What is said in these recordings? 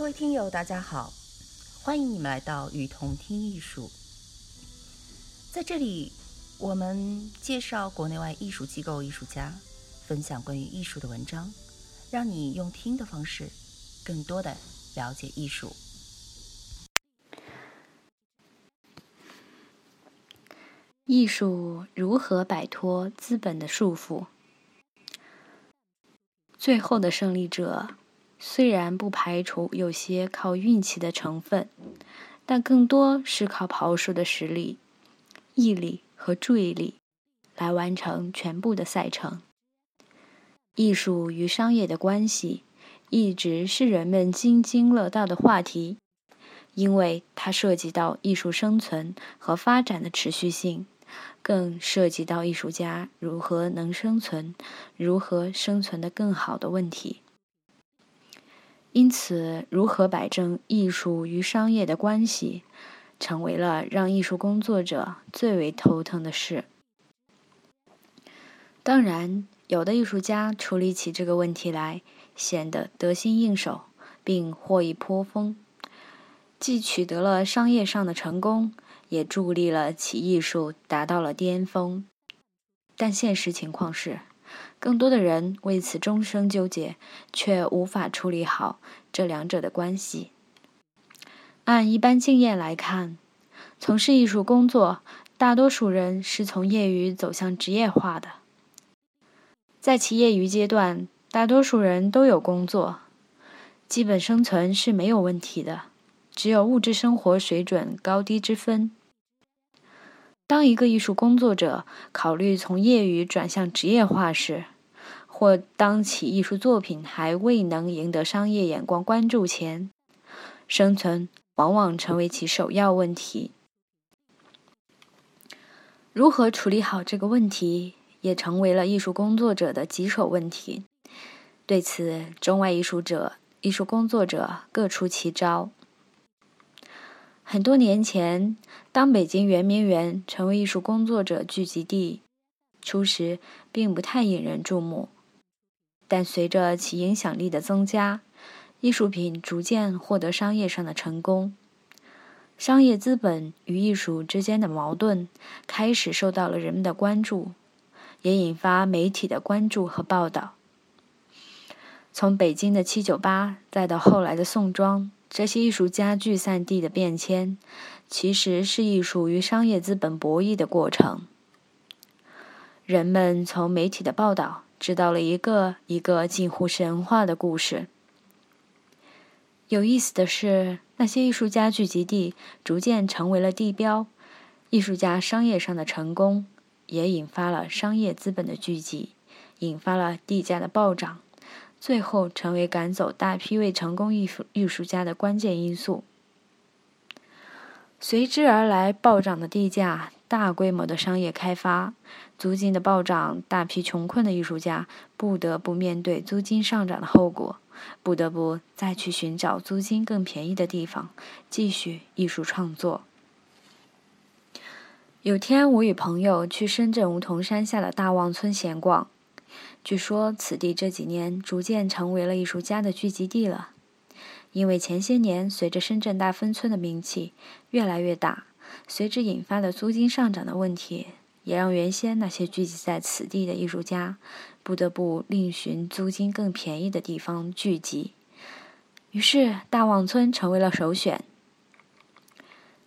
各位听友，大家好，欢迎你们来到雨桐听艺术。在这里，我们介绍国内外艺术机构、艺术家，分享关于艺术的文章，让你用听的方式，更多的了解艺术。艺术如何摆脱资本的束缚？最后的胜利者。虽然不排除有些靠运气的成分，但更多是靠跑术的实力、毅力和注意力来完成全部的赛程。艺术与商业的关系一直是人们津津乐道的话题，因为它涉及到艺术生存和发展的持续性，更涉及到艺术家如何能生存、如何生存的更好的问题。因此，如何摆正艺术与商业的关系，成为了让艺术工作者最为头疼的事。当然，有的艺术家处理起这个问题来，显得得心应手，并获益颇丰，既取得了商业上的成功，也助力了其艺术达到了巅峰。但现实情况是。更多的人为此终生纠结，却无法处理好这两者的关系。按一般经验来看，从事艺术工作，大多数人是从业余走向职业化的。在其业余阶段，大多数人都有工作，基本生存是没有问题的，只有物质生活水准高低之分。当一个艺术工作者考虑从业余转向职业化时，或当其艺术作品还未能赢得商业眼光关注前，生存往往成为其首要问题。如何处理好这个问题，也成为了艺术工作者的棘手问题。对此，中外艺术者、艺术工作者各出奇招。很多年前，当北京圆明园成为艺术工作者聚集地，初时并不太引人注目。但随着其影响力的增加，艺术品逐渐获得商业上的成功，商业资本与艺术之间的矛盾开始受到了人们的关注，也引发媒体的关注和报道。从北京的七九八，再到后来的宋庄。这些艺术家聚散地的变迁，其实是艺术与商业资本博弈的过程。人们从媒体的报道知道了一个一个近乎神话的故事。有意思的是，那些艺术家聚集地逐渐成为了地标，艺术家商业上的成功也引发了商业资本的聚集，引发了地价的暴涨。最后成为赶走大批未成功艺术艺术家的关键因素。随之而来暴涨的地价、大规模的商业开发、租金的暴涨，大批穷困的艺术家不得不面对租金上涨的后果，不得不再去寻找租金更便宜的地方继续艺术创作。有天，我与朋友去深圳梧桐山下的大望村闲逛。据说此地这几年逐渐成为了艺术家的聚集地了，因为前些年随着深圳大芬村的名气越来越大，随之引发的租金上涨的问题，也让原先那些聚集在此地的艺术家不得不另寻租金更便宜的地方聚集，于是大望村成为了首选。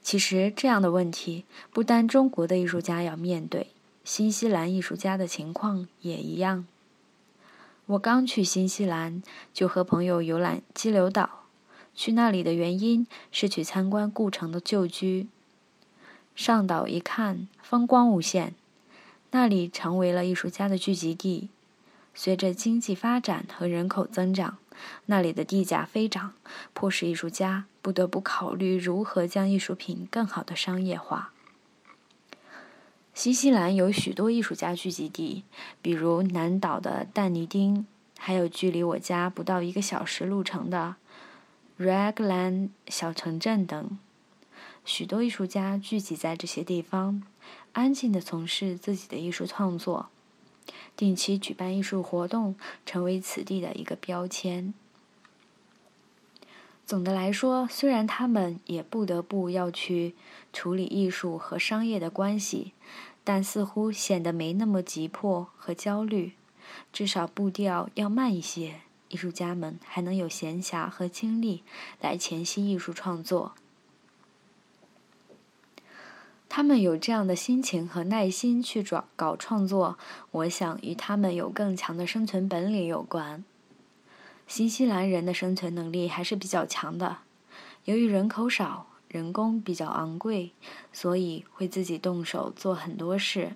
其实这样的问题不单中国的艺术家要面对，新西兰艺术家的情况也一样。我刚去新西兰，就和朋友游览激流岛。去那里的原因是去参观故城的旧居。上岛一看，风光无限，那里成为了艺术家的聚集地。随着经济发展和人口增长，那里的地价飞涨，迫使艺术家不得不考虑如何将艺术品更好的商业化。新西兰有许多艺术家聚集地，比如南岛的但尼丁，还有距离我家不到一个小时路程的 Raglan 小城镇等。许多艺术家聚集在这些地方，安静地从事自己的艺术创作，定期举办艺术活动，成为此地的一个标签。总的来说，虽然他们也不得不要去处理艺术和商业的关系，但似乎显得没那么急迫和焦虑，至少步调要慢一些。艺术家们还能有闲暇和精力来前期艺术创作。他们有这样的心情和耐心去搞搞创作，我想与他们有更强的生存本领有关。新西兰人的生存能力还是比较强的，由于人口少，人工比较昂贵，所以会自己动手做很多事。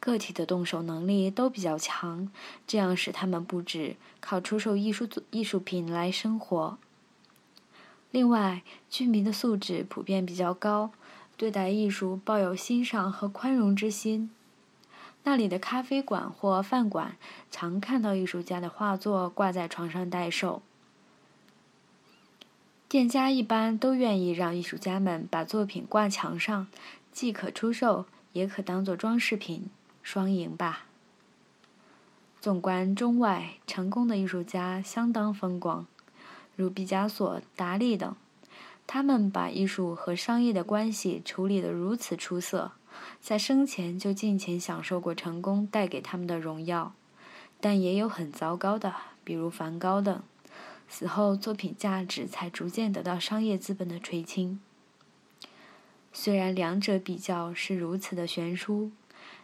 个体的动手能力都比较强，这样使他们不止靠出售艺术艺术品来生活。另外，居民的素质普遍比较高。对待艺术抱有欣赏和宽容之心。那里的咖啡馆或饭馆常看到艺术家的画作挂在床上待售。店家一般都愿意让艺术家们把作品挂墙上，既可出售，也可当做装饰品，双赢吧。纵观中外，成功的艺术家相当风光，如毕加索、达利等。他们把艺术和商业的关系处理得如此出色，在生前就尽情享受过成功带给他们的荣耀，但也有很糟糕的，比如梵高等，死后作品价值才逐渐得到商业资本的垂青。虽然两者比较是如此的悬殊，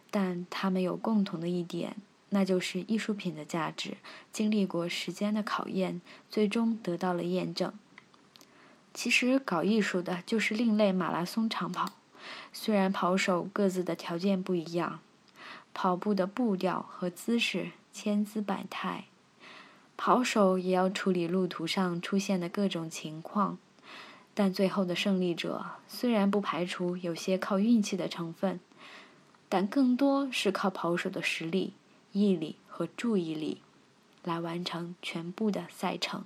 但他们有共同的一点，那就是艺术品的价值经历过时间的考验，最终得到了验证。其实搞艺术的就是另类马拉松长跑，虽然跑手各自的条件不一样，跑步的步调和姿势千姿百态，跑手也要处理路途上出现的各种情况，但最后的胜利者虽然不排除有些靠运气的成分，但更多是靠跑手的实力、毅力和注意力，来完成全部的赛程。